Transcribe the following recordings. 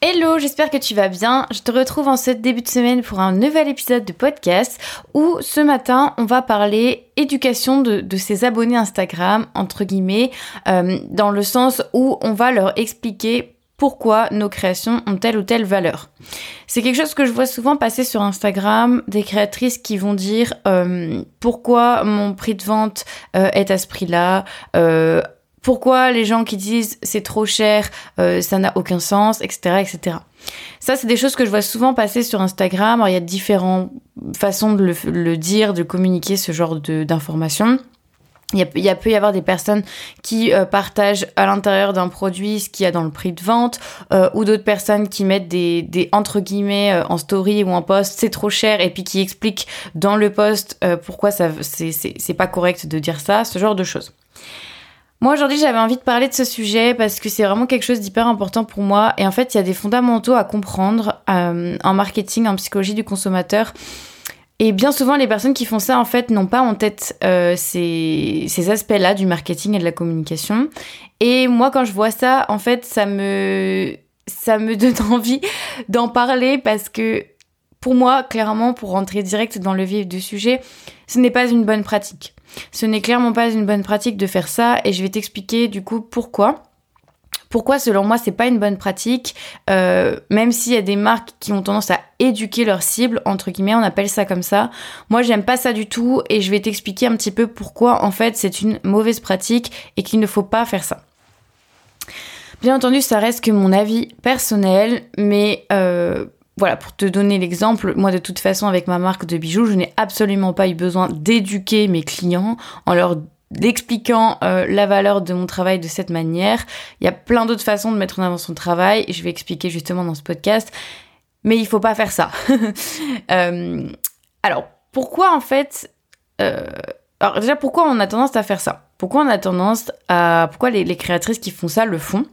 Hello, j'espère que tu vas bien. Je te retrouve en ce début de semaine pour un nouvel épisode de podcast où ce matin on va parler éducation de, ses abonnés Instagram, entre guillemets, euh, dans le sens où on va leur expliquer pourquoi nos créations ont telle ou telle valeur. C'est quelque chose que je vois souvent passer sur Instagram, des créatrices qui vont dire euh, pourquoi mon prix de vente euh, est à ce prix-là, pourquoi les gens qui disent c'est trop cher, euh, ça n'a aucun sens, etc., etc. Ça, c'est des choses que je vois souvent passer sur Instagram. Il y a différentes façons de le, dire, de communiquer ce genre d'informations. Il, y a, peut y avoir des personnes qui euh, partagent à l'intérieur d'un produit ce qu'il y a dans le prix de vente, euh, ou d'autres personnes qui mettent des, des entre guillemets en story ou en post c'est trop cher et puis qui expliquent dans le post pourquoi ça c'est pas correct de dire ça, ce genre de choses. Moi aujourd'hui j'avais envie de parler de ce sujet parce que c'est vraiment quelque chose d'hyper important pour moi et en fait il y a des fondamentaux à comprendre euh, en marketing, en psychologie du consommateur. Et bien souvent les personnes qui font ça en fait n'ont pas en tête euh, ces, aspects-là du marketing et de la communication. Et moi quand je vois ça en fait ça me ça me donne envie d'en parler parce que pour moi clairement pour rentrer direct dans le vif du sujet ce n'est pas une bonne pratique. Ce n'est clairement pas une bonne pratique de faire ça et je vais t'expliquer du coup pourquoi. Pourquoi, selon moi, c'est pas une bonne pratique, euh, même s'il y a des marques qui ont tendance à éduquer leur cible, entre guillemets, on appelle ça comme ça. Moi, j'aime pas ça du tout et je vais t'expliquer un petit peu pourquoi, en fait, c'est une mauvaise pratique et qu'il ne faut pas faire ça. Bien entendu, ça reste que mon avis personnel, mais euh, voilà, pour te donner l'exemple, moi de toute façon avec ma marque de bijoux, je n'ai absolument pas eu besoin d'éduquer mes clients en leur expliquant euh, la valeur de mon travail de cette manière. Il y a plein d'autres façons de mettre en avant son travail je vais expliquer justement dans ce podcast. Mais il faut pas faire ça. Euh, alors, pourquoi en fait... Euh, alors déjà, pourquoi on a tendance à faire ça? Pourquoi on a tendance à... Pourquoi les créatrices qui font ça le font?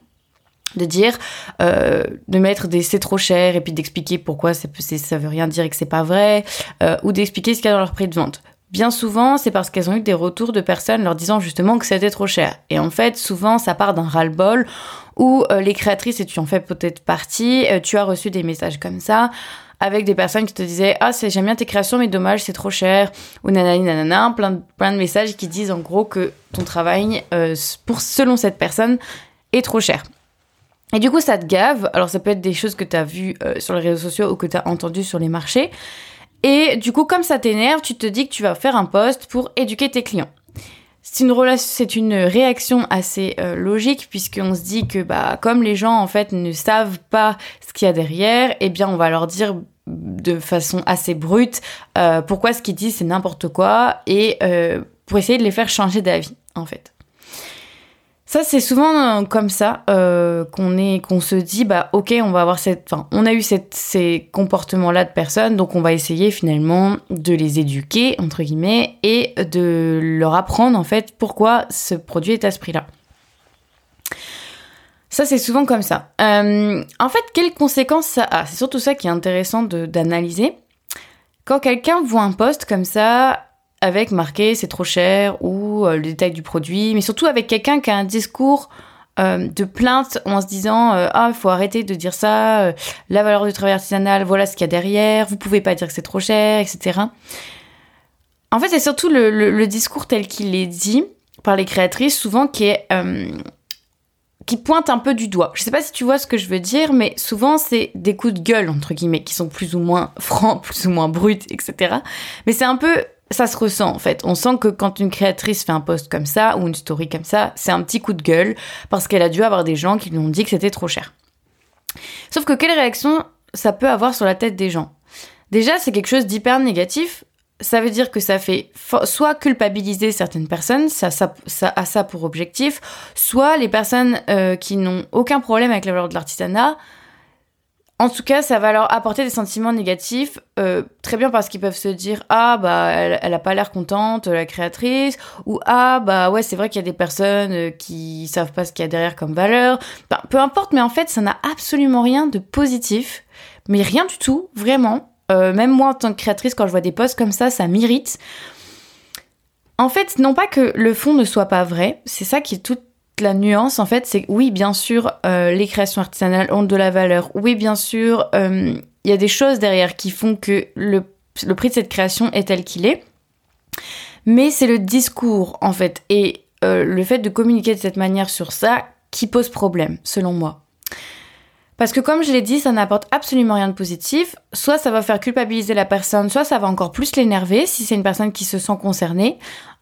De dire euh, de mettre des c'est trop cher et puis d'expliquer pourquoi ça veut rien dire et que c'est pas vrai euh, ou d'expliquer ce qu'il y a dans leur prix de vente. Bien souvent, c'est parce qu'elles ont eu des retours de personnes leur disant justement que c'était trop cher. Et en fait, souvent, ça part d'un ras-le-bol où euh, les créatrices, et tu en fais peut-être partie, tu as reçu des messages comme ça avec des personnes qui te disaient ah c'est j'aime bien tes créations mais dommage c'est trop cher ou nanani nanana plein de, plein de messages qui disent en gros que ton travail pour selon cette personne est trop cher et du coup, ça te gave. Alors, ça peut être des choses que tu as vues euh, sur les réseaux sociaux ou que tu as entendues sur les marchés. Et du coup, comme ça t'énerve, tu te dis que tu vas faire un post pour éduquer tes clients. C'est une, c'est une réaction assez euh, logique puisqu'on se dit que bah, comme les gens en fait ne savent pas ce qu'il y a derrière, eh bien on va leur dire de façon assez brute euh, pourquoi ce qu'ils disent c'est n'importe quoi et pour essayer de les faire changer d'avis en fait. Ça, c'est souvent euh, comme ça euh, qu'on est, qu'on se dit, bah ok, on va avoir cette, enfin, on a eu ces comportements-là de personnes, donc on va essayer finalement de les éduquer entre guillemets et de leur apprendre en fait pourquoi ce produit est à ce prix-là. Ça, c'est souvent comme ça. Euh, en fait, quelles conséquences ça a? C'est surtout ça qui est intéressant d'analyser. Quand quelqu'un voit un poste comme ça, avec marqué c'est trop cher ou euh, le détail du produit, mais surtout avec quelqu'un qui a un discours euh, de plainte en se disant euh, ah faut arrêter de dire ça, la valeur du travail artisanal, voilà ce qu'il y a derrière, vous pouvez pas dire que c'est trop cher, etc. En fait, c'est surtout le, discours tel qu'il est dit par les créatrices, souvent qui est qui pointe un peu du doigt. Je sais pas si tu vois ce que je veux dire, mais souvent c'est des coups de gueule entre guillemets qui sont plus ou moins francs, plus ou moins bruts, etc. Mais c'est un peu ça se ressent en fait. On sent que quand une créatrice fait un post comme ça ou une story comme ça, c'est un petit coup de gueule parce qu'elle a dû avoir des gens qui lui ont dit que c'était trop cher. Sauf que quelle réaction ça peut avoir sur la tête des gens? Déjà, c'est quelque chose d'hyper négatif. Ça veut dire que ça fait soit culpabiliser certaines personnes, ça, a ça pour objectif, soit les personnes euh, qui n'ont aucun problème avec la valeur de l'artisanat en tout cas, ça va leur apporter des sentiments négatifs, euh, très bien parce qu'ils peuvent se dire ah bah elle, elle a pas l'air contente la créatrice ou ah bah ouais c'est vrai qu'il y a des personnes euh, qui savent pas ce qu'il y a derrière comme valeur. peu importe, mais en fait ça n'a absolument rien de positif, mais rien du tout, vraiment. Euh, même moi en tant que créatrice, quand je vois des posts comme ça, ça m'irrite. En fait, non pas que le fond ne soit pas vrai, c'est ça qui est tout la nuance, en fait, c'est oui, bien sûr, euh, les créations artisanales ont de la valeur. Oui, bien sûr, il y a des choses derrière qui font que le, le prix de cette création est tel qu'il est. Mais c'est le discours, en fait, et le fait de communiquer de cette manière sur ça qui pose problème, selon moi. Parce que comme je l'ai dit, ça n'apporte absolument rien de positif. Soit ça va faire culpabiliser la personne, soit ça va encore plus l'énerver si c'est une personne qui se sent concernée.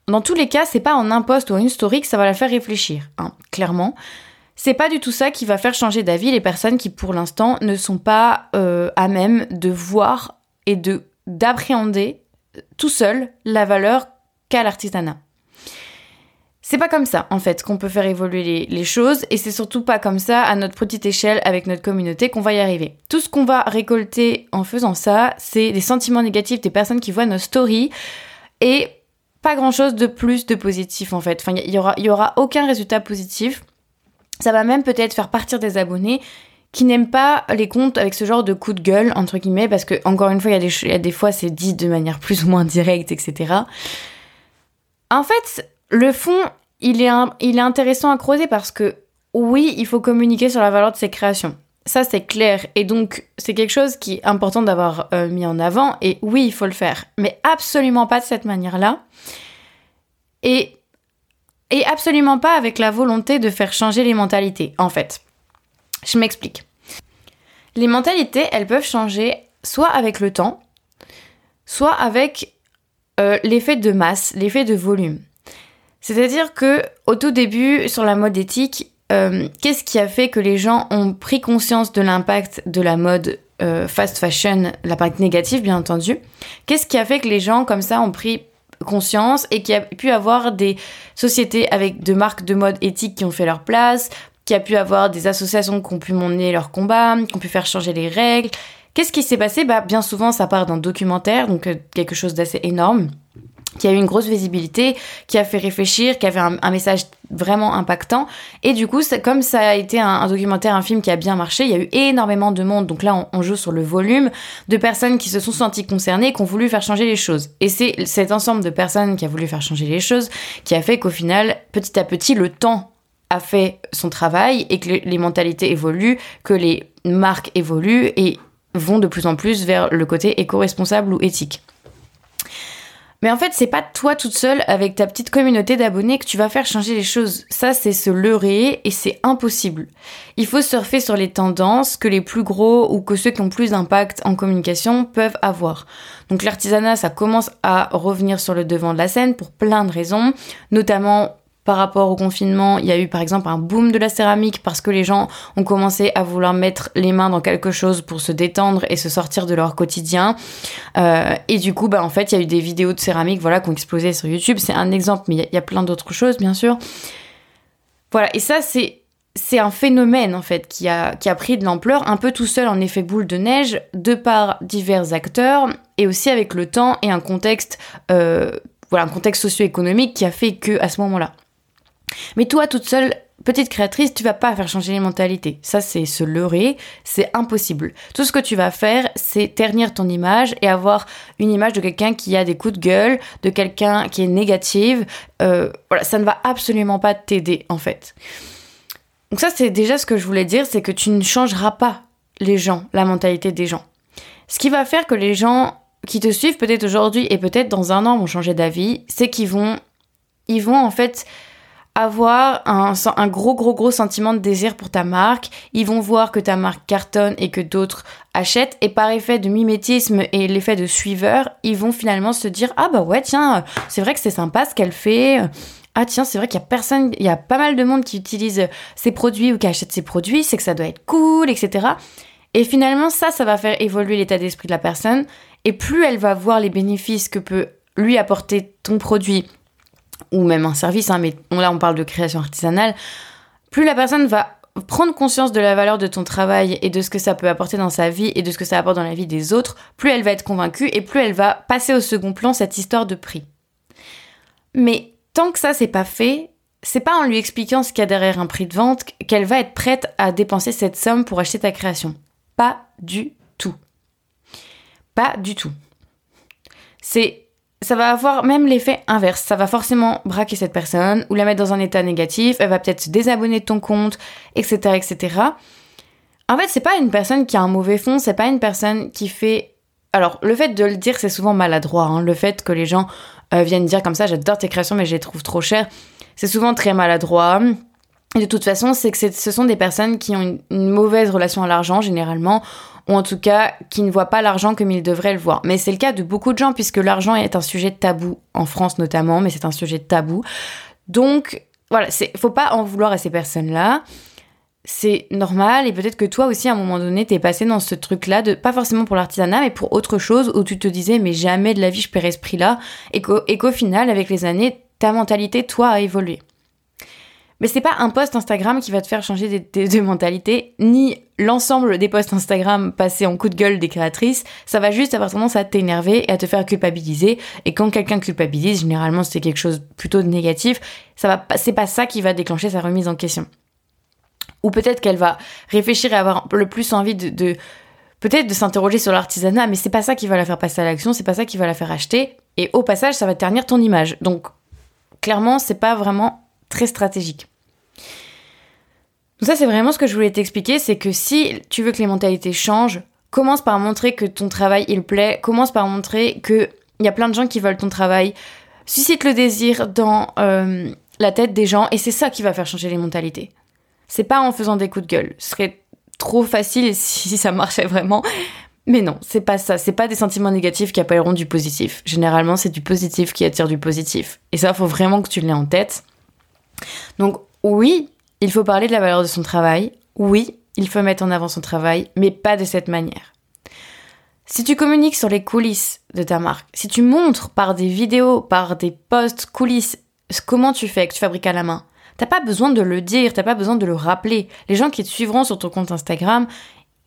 Dans tous les cas, c'est pas en un post ou une story que ça va la faire réfléchir, hein, clairement. C'est pas du tout ça qui va faire changer d'avis les personnes qui, pour l'instant, ne sont pas euh, à même de voir et de d'appréhender tout seul la valeur qu'a l'artisanat. C'est pas comme ça, en fait, qu'on peut faire évoluer les, choses, et c'est surtout pas comme ça, à notre petite échelle, avec notre communauté, qu'on va y arriver. Tout ce qu'on va récolter en faisant ça, c'est les sentiments négatifs des personnes qui voient nos stories, et pas grand chose de plus de positif, en fait. Enfin, il y aura, aucun résultat positif. Ça va même peut-être faire partir des abonnés qui n'aiment pas les comptes avec ce genre de coup de gueule, entre guillemets, parce que, encore une fois, il y, y, a des fois, c'est dit de manière plus ou moins directe, etc. En fait, le fond, il est, il est intéressant à creuser parce que oui, il faut communiquer sur la valeur de ses créations. Ça, c'est clair. Et donc, c'est quelque chose qui est important d'avoir euh, mis en avant. Et oui, il faut le faire. Mais absolument pas de cette manière-là. Et, et absolument pas avec la volonté de faire changer les mentalités, en fait. Je m'explique. Les mentalités, elles peuvent changer soit avec le temps, soit avec euh, l'effet de masse, l'effet de volume. C'est-à-dire que au tout début, sur la mode éthique, euh, qu'est-ce qui a fait que les gens ont pris conscience de l'impact de la mode euh, fast fashion, l'impact négatif bien entendu? Qu'est-ce qui a fait que les gens comme ça ont pris conscience et qu'il a pu avoir des sociétés avec de marques de mode éthique qui ont fait leur place, qui a pu avoir des associations qui ont pu mener leur combat, qui ont pu faire changer les règles? Qu'est-ce qui s'est passé? Bah bien souvent ça part d'un documentaire, donc euh, quelque chose d'assez énorme qui a eu une grosse visibilité, qui a fait réfléchir, qui avait un, message vraiment impactant. Et du coup, comme ça a été un, documentaire, un film qui a bien marché, il y a eu énormément de monde. Donc là, on, joue sur le volume de personnes qui se sont senties concernées qui ont voulu faire changer les choses. Et c'est cet ensemble de personnes qui a voulu faire changer les choses qui a fait qu'au final, petit à petit, le temps a fait son travail et que les mentalités évoluent, que les marques évoluent et vont de plus en plus vers le côté éco-responsable ou éthique. Mais en fait, c'est pas toi toute seule avec ta petite communauté d'abonnés que tu vas faire changer les choses. Ça, c'est se leurrer et c'est impossible. Il faut surfer sur les tendances que les plus gros ou que ceux qui ont plus d'impact en communication peuvent avoir. Donc l'artisanat, ça commence à revenir sur le devant de la scène pour plein de raisons, notamment par rapport au confinement, il y a eu par exemple un boom de la céramique parce que les gens ont commencé à vouloir mettre les mains dans quelque chose pour se détendre et se sortir de leur quotidien. Euh, et du coup, bah, en fait, il y a eu des vidéos de céramique voilà, qui ont explosé sur YouTube. C'est un exemple, mais il y, a plein d'autres choses, bien sûr. Voilà, et ça, c'est un phénomène en fait qui a, qui a pris de l'ampleur un peu tout seul en effet boule de neige de par divers acteurs et aussi avec le temps et un contexte euh, voilà un contexte socio-économique qui a fait que à ce moment-là mais toi, toute seule, petite créatrice, tu vas pas faire changer les mentalités. Ça, c'est se leurrer, c'est impossible. Tout ce que tu vas faire, c'est ternir ton image et avoir une image de quelqu'un qui a des coups de gueule, de quelqu'un qui est négative. Euh, voilà, ça ne va absolument pas t'aider, en fait. Donc ça, c'est déjà ce que je voulais dire, c'est que tu ne changeras pas les gens, la mentalité des gens. Ce qui va faire que les gens qui te suivent peut-être aujourd'hui et peut-être dans un an vont changer d'avis, c'est qu'ils vont, ils vont en fait avoir un, gros gros gros sentiment de désir pour ta marque. Ils vont voir que ta marque cartonne et que d'autres achètent et par effet de mimétisme et l'effet de suiveur, ils vont finalement se dire ah bah ouais tiens c'est vrai que c'est sympa ce qu'elle fait. Ah tiens c'est vrai qu'il y a personne, il y a pas mal de monde qui utilise ces produits ou qui achète ces produits, c'est que ça doit être cool etc. Et finalement ça ça va faire évoluer l'état d'esprit de la personne et plus elle va voir les bénéfices que peut lui apporter ton produit ou même un service, hein, mais là on parle de création artisanale, plus la personne va prendre conscience de la valeur de ton travail et de ce que ça peut apporter dans sa vie et de ce que ça apporte dans la vie des autres, plus elle va être convaincue et plus elle va passer au second plan cette histoire de prix. Mais tant que ça c'est pas fait, c'est pas en lui expliquant ce qu'il y a derrière un prix de vente qu'elle va être prête à dépenser cette somme pour acheter ta création. Pas du tout. Pas du tout. C'est ça va avoir même l'effet inverse. Ça va forcément braquer cette personne ou la mettre dans un état négatif. Elle va peut-être se désabonner de ton compte, etc., etc. En fait, c'est pas une personne qui a un mauvais fond. C'est pas une personne qui fait. Alors, le fait de le dire, c'est souvent maladroit. Hein. Le fait que les gens euh, viennent dire comme ça, j'adore tes créations, mais je les trouve trop chères, c'est souvent très maladroit. De toute façon, c'est que ce sont des personnes qui ont une mauvaise relation à l'argent, généralement, ou en tout cas qui ne voient pas l'argent comme ils devraient le voir. Mais c'est le cas de beaucoup de gens puisque l'argent est un sujet tabou en France notamment, mais c'est un sujet tabou. Donc voilà, c'est faut pas en vouloir à ces personnes-là. C'est normal et peut-être que toi aussi à un moment donné t'es passé dans ce truc-là pas forcément pour l'artisanat mais pour autre chose où tu te disais mais jamais de la vie je paierai ce prix-là et qu'au final avec les années ta mentalité toi a évolué. Mais c'est pas un post Instagram qui va te faire changer de, mentalité, ni l'ensemble des posts Instagram passés en coup de gueule des créatrices. Ça va juste avoir tendance à t'énerver et à te faire culpabiliser. Et quand quelqu'un culpabilise, généralement c'est quelque chose plutôt de négatif. Ça va, c'est pas ça qui va déclencher sa remise en question. Ou peut-être qu'elle va réfléchir et avoir le plus envie de, de peut-être de s'interroger sur l'artisanat, mais c'est pas ça qui va la faire passer à l'action, c'est pas ça qui va la faire acheter. Et au passage, ça va ternir ton image. Donc, clairement, c'est pas vraiment très stratégique. Donc ça, c'est vraiment ce que je voulais t'expliquer, c'est que si tu veux que les mentalités changent, commence par montrer que ton travail, il plaît, commence par montrer qu'il y a plein de gens qui veulent ton travail, suscite le désir dans euh, la tête des gens, et c'est ça qui va faire changer les mentalités. C'est pas en faisant des coups de gueule. Ce serait trop facile si ça marchait vraiment. Mais non, c'est pas ça. C'est pas des sentiments négatifs qui appelleront du positif. Généralement, c'est du positif qui attire du positif. Et ça, faut vraiment que tu l'aies en tête. Donc, oui, il faut parler de la valeur de son travail. Oui, il faut mettre en avant son travail, mais pas de cette manière. Si tu communiques sur les coulisses de ta marque, si tu montres par des vidéos, par des posts coulisses, comment tu fais, que tu fabriques à la main, t'as pas besoin de le dire, t'as pas besoin de le rappeler. Les gens qui te suivront sur ton compte Instagram,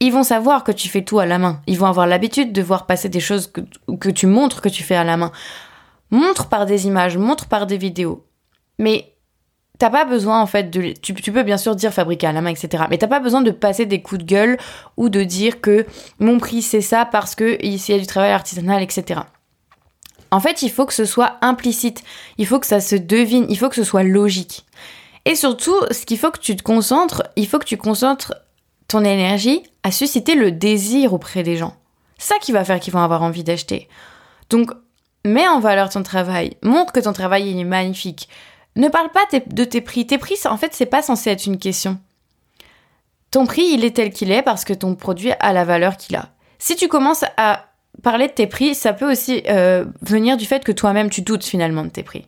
ils vont savoir que tu fais tout à la main. Ils vont avoir l'habitude de voir passer des choses que, que tu montres que tu fais à la main. Montre par des images, montre par des vidéos. Mais T'as pas besoin en fait de. Tu, peux bien sûr dire fabriquer à la main, etc. Mais t'as pas besoin de passer des coups de gueule ou de dire que mon prix c'est ça parce que il y a du travail artisanal, etc. En fait, il faut que ce soit implicite. Il faut que ça se devine. Il faut que ce soit logique. Et surtout, ce qu'il faut que tu te concentres, il faut que tu concentres ton énergie à susciter le désir auprès des gens. Ça qui va faire qu'ils vont avoir envie d'acheter. Donc, mets en valeur ton travail. Montre que ton travail est magnifique. Ne parle pas de tes prix. Tes prix, en fait, c'est pas censé être une question. Ton prix, il est tel qu'il est parce que ton produit a la valeur qu'il a. Si tu commences à parler de tes prix, ça peut aussi euh, venir du fait que toi-même tu doutes finalement de tes prix.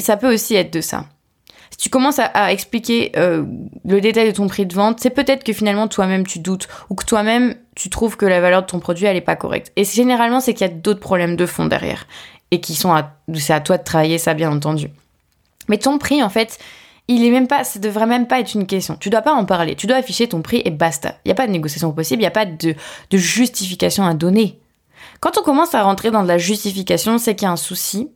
ça peut aussi être de ça. Si tu commences à, expliquer euh, le détail de ton prix de vente, c'est peut-être que finalement toi-même tu doutes ou que toi-même tu trouves que la valeur de ton produit elle est pas correcte. Et généralement c'est qu'il y a d'autres problèmes de fond derrière et qui sont c'est à toi de travailler ça bien entendu. Mais ton prix, en fait, il est même pas, ça devrait même pas être une question. Tu dois pas en parler. Tu dois afficher ton prix et basta. Il n'y a pas de négociation possible, il n'y a pas de, justification à donner. Quand on commence à rentrer dans de la justification, c'est qu'il y a un souci.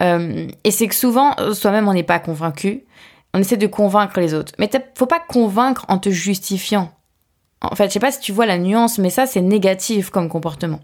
Euh, et c'est que souvent, soi-même, on n'est pas convaincu. On essaie de convaincre les autres. Mais faut pas convaincre en te justifiant. En fait, je sais pas si tu vois la nuance, mais ça, c'est négatif comme comportement.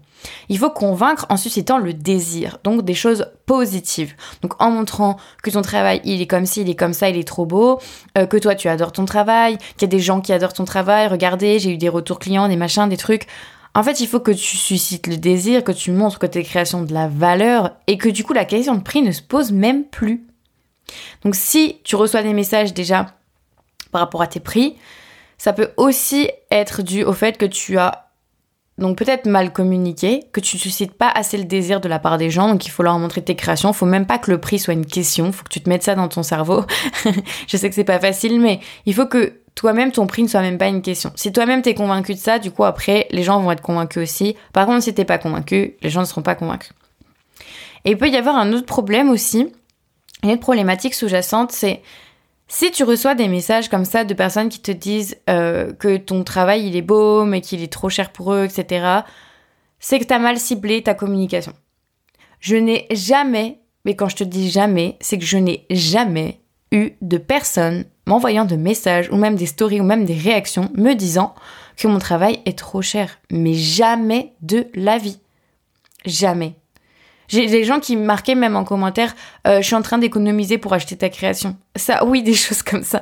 Il faut convaincre en suscitant le désir, donc des choses positives. Donc en montrant que ton travail, il est comme ci, il est comme ça, il est trop beau, euh, que toi, tu adores ton travail, qu'il y a des gens qui adorent ton travail, regardez, j'ai eu des retours clients, des machins, des trucs. En fait, il faut que tu suscites le désir, que tu montres que tes créations de la valeur et que du coup, la question de prix ne se pose même plus. Donc si tu reçois des messages déjà par rapport à tes prix, ça peut aussi être dû au fait que tu as donc peut-être mal communiqué, que tu suscites pas assez le désir de la part des gens, donc il faut leur montrer tes créations. Faut même pas que le prix soit une question, faut que tu te mettes ça dans ton cerveau. je sais que c'est pas facile, mais il faut que toi-même ton prix ne soit même pas une question. Si toi-même t'es convaincu de ça, du coup après les gens vont être convaincus aussi. Par contre si t'es pas convaincu, les gens ne seront pas convaincus. Et il peut y avoir un autre problème aussi, une autre problématique sous-jacente, c'est si tu reçois des messages comme ça de personnes qui te disent euh, que ton travail il est beau mais qu'il est trop cher pour eux, etc., c'est que tu as mal ciblé ta communication. Je n'ai jamais, mais quand je te dis jamais, c'est que je n'ai jamais eu de personnes m'envoyant de messages ou même des stories ou même des réactions me disant que mon travail est trop cher. Mais jamais de la vie. Jamais. J'ai des gens qui marquaient même en commentaire euh, Je suis en train d'économiser pour acheter ta création. Ça, oui, des choses comme ça.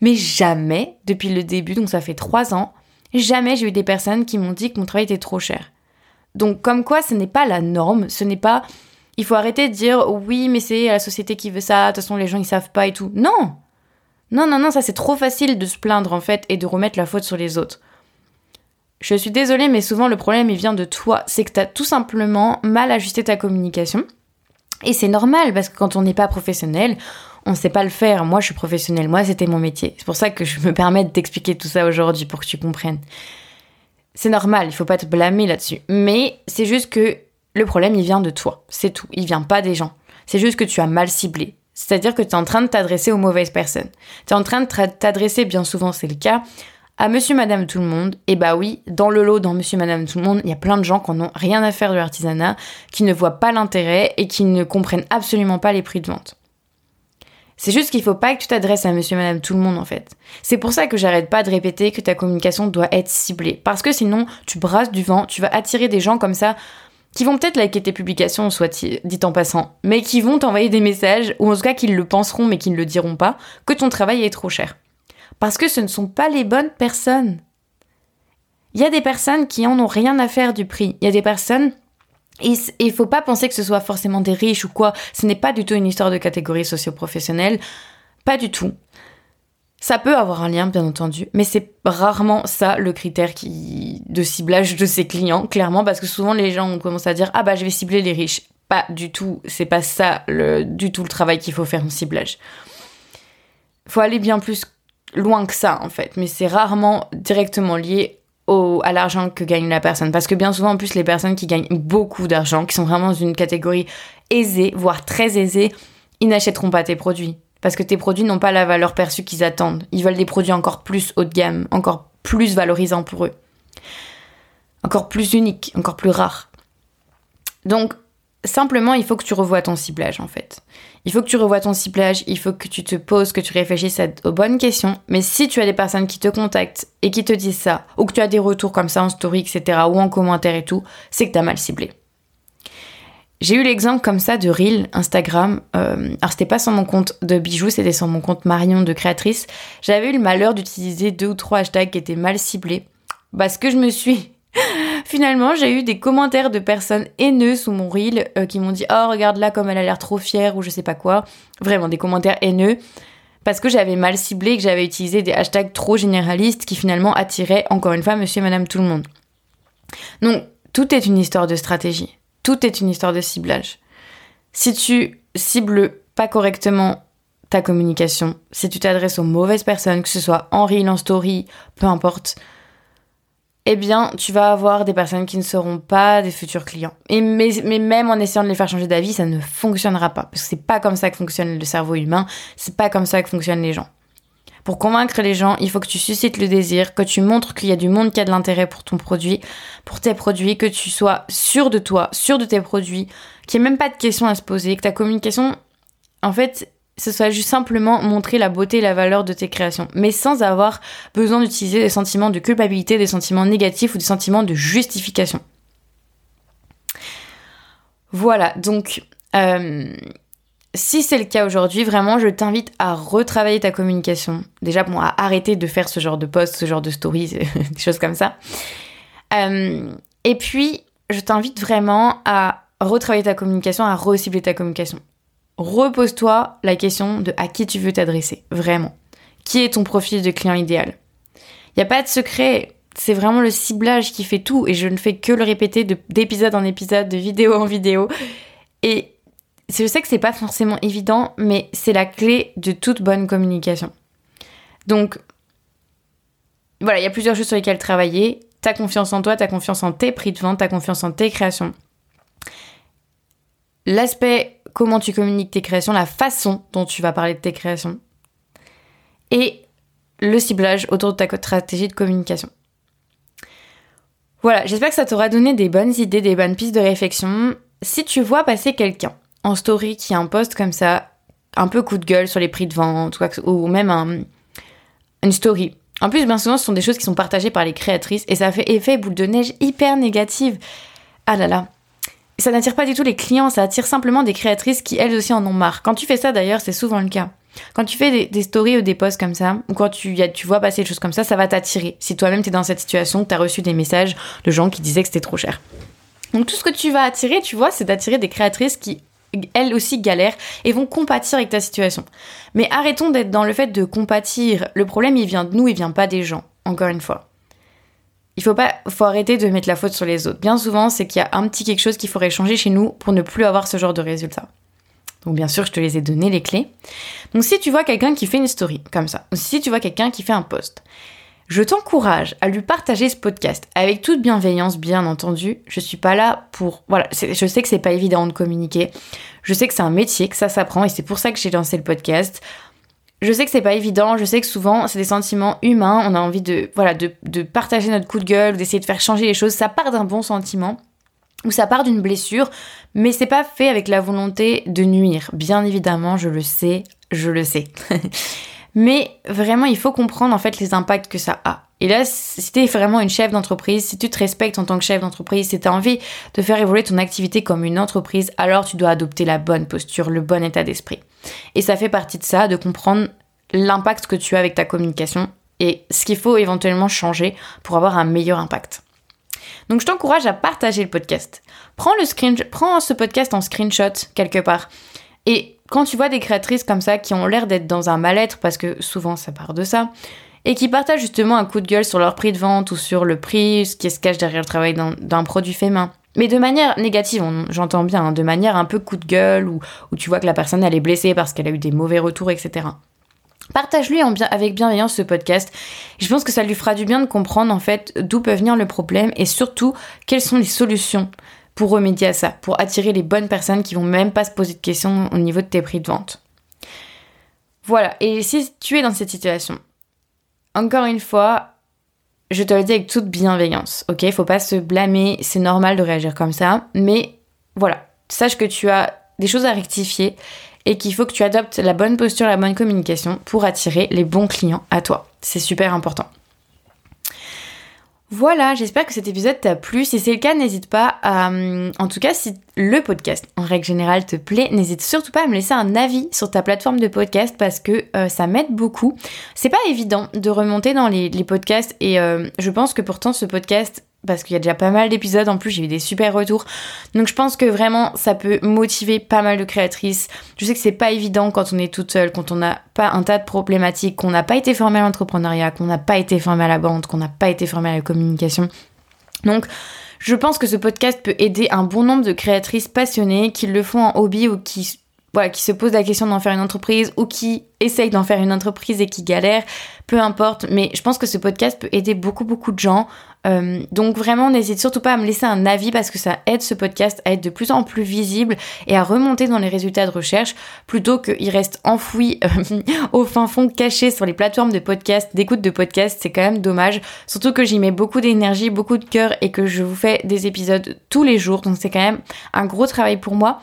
Mais jamais, depuis le début, donc ça fait trois ans, jamais j'ai eu des personnes qui m'ont dit que mon travail était trop cher. Donc, comme quoi, ce n'est pas la norme, ce n'est pas. Il faut arrêter de dire oui, mais c'est la société qui veut ça, de toute façon, les gens ils savent pas et tout. Non! Non, non, non, ça c'est trop facile de se plaindre en fait et de remettre la faute sur les autres. Je suis désolée, mais souvent le problème il vient de toi. C'est que tu as tout simplement mal ajusté ta communication. Et c'est normal parce que quand on n'est pas professionnel, on ne sait pas le faire. Moi, je suis professionnelle. Moi, c'était mon métier. C'est pour ça que je me permets de t'expliquer tout ça aujourd'hui pour que tu comprennes. C'est normal, il faut pas te blâmer là-dessus. Mais c'est juste que le problème, il vient de toi. C'est tout. Il vient pas des gens. C'est juste que tu as mal ciblé. C'est-à-dire que tu es en train de t'adresser aux mauvaises personnes. Tu es en train de t'adresser, bien souvent c'est le cas, à monsieur, madame, tout le monde. Et bah oui, dans le lot, dans monsieur, madame, tout le monde, il y a plein de gens qui n'ont rien à faire de l'artisanat, qui ne voient pas l'intérêt et qui ne comprennent absolument pas les prix de vente. C'est juste qu'il faut pas que tu t'adresses à monsieur, madame, tout le monde en fait. C'est pour ça que j'arrête pas de répéter que ta communication doit être ciblée. Parce que sinon, tu brasses du vent, tu vas attirer des gens comme ça qui vont peut-être liker tes publications, soit dit en passant, mais qui vont t'envoyer des messages, ou en tout cas qu'ils le penseront mais qui ne le diront pas, que ton travail est trop cher. Parce que ce ne sont pas les bonnes personnes. Il y a des personnes qui en ont rien à faire du prix. Il y a des personnes et il faut pas penser que ce soit forcément des riches ou quoi. Ce n'est pas du tout une histoire de catégorie socio-professionnelle. Pas du tout. Ça peut avoir un lien, bien entendu, mais c'est rarement ça le critère de ciblage de ses clients, clairement, parce que souvent les gens ont commencé à dire Ah bah je vais cibler les riches. Pas du tout, c'est pas ça du tout le travail qu'il faut faire en ciblage. Faut aller bien plus loin que ça en fait, mais c'est rarement directement lié à l'argent que gagne la personne. Parce que bien souvent, en plus, les personnes qui gagnent beaucoup d'argent, qui sont vraiment dans une catégorie aisée, voire très aisée, ils n'achèteront pas tes produits. Parce que tes produits n'ont pas la valeur perçue qu'ils attendent. Ils veulent des produits encore plus haut de gamme, encore plus valorisants pour eux. Encore plus uniques, encore plus rares. Donc, simplement, il faut que tu revoies ton ciblage, en fait. Il faut que tu revoies ton ciblage, il faut que tu te poses, que tu réfléchisses aux bonnes questions. Mais si tu as des personnes qui te contactent et qui te disent ça, ou que tu as des retours comme ça en story, etc., ou en commentaire et tout, c'est que tu as mal ciblé. J'ai eu l'exemple comme ça de Reel Instagram. Euh, alors c'était pas sur mon compte de bijoux, c'était sur mon compte Marion de créatrice. J'avais eu le malheur d'utiliser deux ou trois hashtags qui étaient mal ciblés. Parce que je me suis Finalement, j'ai eu des commentaires de personnes haineuses sous mon reel euh, qui m'ont dit Oh, regarde là comme elle a l'air trop fière ou je sais pas quoi. Vraiment, des commentaires haineux. Parce que j'avais mal ciblé, que j'avais utilisé des hashtags trop généralistes qui finalement attiraient encore une fois monsieur et madame tout le monde. Donc, tout est une histoire de stratégie. Tout est une histoire de ciblage. Si tu cibles pas correctement ta communication, si tu t'adresses aux mauvaises personnes, que ce soit en reel, en story, peu importe, eh bien, tu vas avoir des personnes qui ne seront pas des futurs clients. Et mais, même en essayant de les faire changer d'avis, ça ne fonctionnera pas. Parce que c'est pas comme ça que fonctionne le cerveau humain, c'est pas comme ça que fonctionnent les gens. Pour convaincre les gens, il faut que tu suscites le désir, que tu montres qu'il y a du monde qui a de l'intérêt pour ton produit, pour tes produits, que tu sois sûr de toi, sûr de tes produits, qu'il n'y ait même pas de questions à se poser, que ta communication, en fait, ce soit juste simplement montrer la beauté et la valeur de tes créations, mais sans avoir besoin d'utiliser des sentiments de culpabilité, des sentiments négatifs ou des sentiments de justification. Voilà, donc euh, si c'est le cas aujourd'hui, vraiment, je t'invite à retravailler ta communication. Déjà, bon, à arrêter de faire ce genre de posts, ce genre de stories, des choses comme ça. Euh, et puis, je t'invite vraiment à retravailler ta communication, à recibler ta communication repose-toi la question de à qui tu veux t'adresser, vraiment. Qui est ton profil de client idéal? Il n'y a pas de secret, c'est vraiment le ciblage qui fait tout et je ne fais que le répéter d'épisode en épisode, de vidéo en vidéo. Et je sais que c'est pas forcément évident, mais c'est la clé de toute bonne communication. Donc, voilà, il y a plusieurs choses sur lesquelles travailler. Ta confiance en toi, ta confiance en tes prix de vente, ta confiance en tes créations. L'aspect comment tu communiques tes créations, la façon dont tu vas parler de tes créations. Et le ciblage autour de ta stratégie de communication. Voilà, j'espère que ça t'aura donné des bonnes idées, des bonnes pistes de réflexion. Si tu vois passer quelqu'un en story qui a un post comme ça, un peu coup de gueule sur les prix de vente, ou même une story. En plus, bien souvent, ce sont des choses qui sont partagées par les créatrices et ça fait effet boule de neige hyper négative. Ah là là, ça n'attire pas du tout les clients, ça attire simplement des créatrices qui elles aussi en ont marre. Quand tu fais ça d'ailleurs, c'est souvent le cas. Quand tu fais des, stories ou des posts comme ça, ou quand tu, tu vois passer des choses comme ça, ça va t'attirer. Si toi-même t'es dans cette situation, tu as reçu des messages de gens qui disaient que c'était trop cher. Donc tout ce que tu vas attirer, tu vois, c'est d'attirer des créatrices qui elles aussi galèrent et vont compatir avec ta situation. Mais arrêtons d'être dans le fait de compatir. Le problème, il vient de nous, il vient pas des gens. Encore une fois. Il faut pas, arrêter de mettre la faute sur les autres. Bien souvent, c'est qu'il y a un petit quelque chose qu'il faudrait changer chez nous pour ne plus avoir ce genre de résultat. Donc bien sûr, je te les ai donné les clés. Donc si tu vois quelqu'un qui fait une story comme ça, ou si tu vois quelqu'un qui fait un post, je t'encourage à lui partager ce podcast avec toute bienveillance, bien entendu. Je suis pas là pour. Voilà, je sais que c'est pas évident de communiquer. Je sais que c'est un métier, que ça s'apprend et c'est pour ça que j'ai lancé le podcast. Je sais que c'est pas évident, je sais que souvent c'est des sentiments humains, on a envie de, voilà, de, de partager notre coup de gueule, d'essayer de faire changer les choses, ça part d'un bon sentiment ou ça part d'une blessure, mais c'est pas fait avec la volonté de nuire. Bien évidemment, je le sais, je le sais. Mais vraiment, il faut comprendre en fait les impacts que ça a. Et là, si tu es vraiment une chef d'entreprise, si tu te respectes en tant que chef d'entreprise, si tu as envie de faire évoluer ton activité comme une entreprise, alors tu dois adopter la bonne posture, le bon état d'esprit. Et ça fait partie de ça, de comprendre l'impact que tu as avec ta communication et ce qu'il faut éventuellement changer pour avoir un meilleur impact. Donc je t'encourage à partager le podcast. Prends, le screen, prends ce podcast en screenshot quelque part et quand tu vois des créatrices comme ça qui ont l'air d'être dans un mal-être, parce que souvent ça part de ça, et qui partagent justement un coup de gueule sur leur prix de vente ou sur le prix, ce qui se cache derrière le travail d'un produit fait main. Mais de manière négative, j'entends bien, hein, de manière un peu coup de gueule, où tu vois que la personne elle est blessée parce qu'elle a eu des mauvais retours, etc. Partage-lui avec bienveillance ce podcast. Je pense que ça lui fera du bien de comprendre en fait d'où peut venir le problème et surtout quelles sont les solutions pour remédier à ça, pour attirer les bonnes personnes qui vont même pas se poser de questions au niveau de tes prix de vente. Voilà, et si tu es dans cette situation, encore une fois, je te le dis avec toute bienveillance, ok? Faut pas se blâmer, c'est normal de réagir comme ça, mais voilà, sache que tu as des choses à rectifier et qu'il faut que tu adoptes la bonne posture, la bonne communication pour attirer les bons clients à toi. C'est super important. Voilà, j'espère que cet épisode t'a plu. Si c'est le cas, n'hésite pas à... Euh, en tout cas, si le podcast, en règle générale, te plaît, n'hésite surtout pas à me laisser un avis sur ta plateforme de podcast parce que euh, ça m'aide beaucoup. C'est pas évident de remonter dans les, podcasts et euh, je pense que pourtant ce podcast parce qu'il y a déjà pas mal d'épisodes. En plus, j'ai eu des super retours. Donc, je pense que vraiment, ça peut motiver pas mal de créatrices. Je sais que c'est pas évident quand on est toute seule, quand on n'a pas un tas de problématiques, qu'on n'a pas été formé à l'entrepreneuriat, qu'on n'a pas été formé à la vente, qu'on n'a pas été formé à la communication. Donc, je pense que ce podcast peut aider un bon nombre de créatrices passionnées qui le font en hobby ou qui qui se posent la question d'en faire une entreprise ou qui essayent d'en faire une entreprise et qui galèrent, peu importe. Mais je pense que ce podcast peut aider beaucoup, beaucoup de gens. Euh, donc vraiment, n'hésite surtout pas à me laisser un avis parce que ça aide ce podcast à être de plus en plus visible et à remonter dans les résultats de recherche plutôt qu'il reste enfoui euh, au fin fond, caché sur les plateformes de podcast, d'écoute de podcast. C'est quand même dommage. Surtout que j'y mets beaucoup d'énergie, beaucoup de cœur et que je vous fais des épisodes tous les jours. Donc c'est quand même un gros travail pour moi.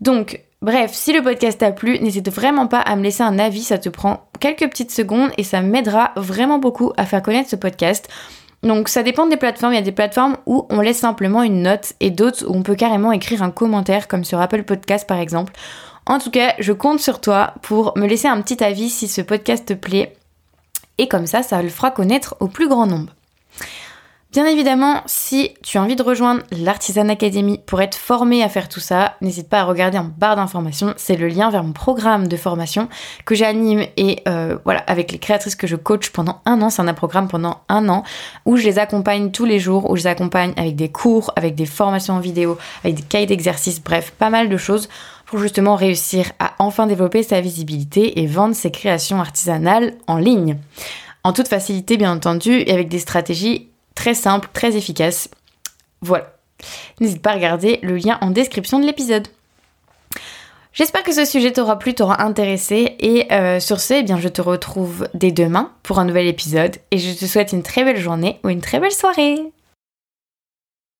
Donc, Bref, si le podcast t'a plu, n'hésite vraiment pas à me laisser un avis, ça te prend quelques petites secondes et ça m'aidera vraiment beaucoup à faire connaître ce podcast. Donc ça dépend des plateformes, il y a des plateformes où on laisse simplement une note et d'autres où on peut carrément écrire un commentaire comme sur Apple Podcast par exemple. En tout cas, je compte sur toi pour me laisser un petit avis si ce podcast te plaît et comme ça, ça le fera connaître au plus grand nombre. Bien évidemment, si tu as envie de rejoindre l'Artisan Academy pour être formé à faire tout ça, n'hésite pas à regarder en barre d'informations. C'est le lien vers mon programme de formation que j'anime et euh, voilà avec les créatrices que je coach pendant un an. C'est un programme pendant un an où je les accompagne tous les jours, où je les accompagne avec des cours, avec des formations en vidéo, avec des cahiers d'exercice, bref, pas mal de choses pour justement réussir à enfin développer sa visibilité et vendre ses créations artisanales en ligne. En toute facilité, bien entendu, et avec des stratégies Très simple, très efficace. Voilà. N'hésite pas à regarder le lien en description de l'épisode. J'espère que ce sujet t'aura plu, t'aura intéressé et euh, sur ce, eh bien, je te retrouve dès demain pour un nouvel épisode et je te souhaite une très belle journée ou une très belle soirée.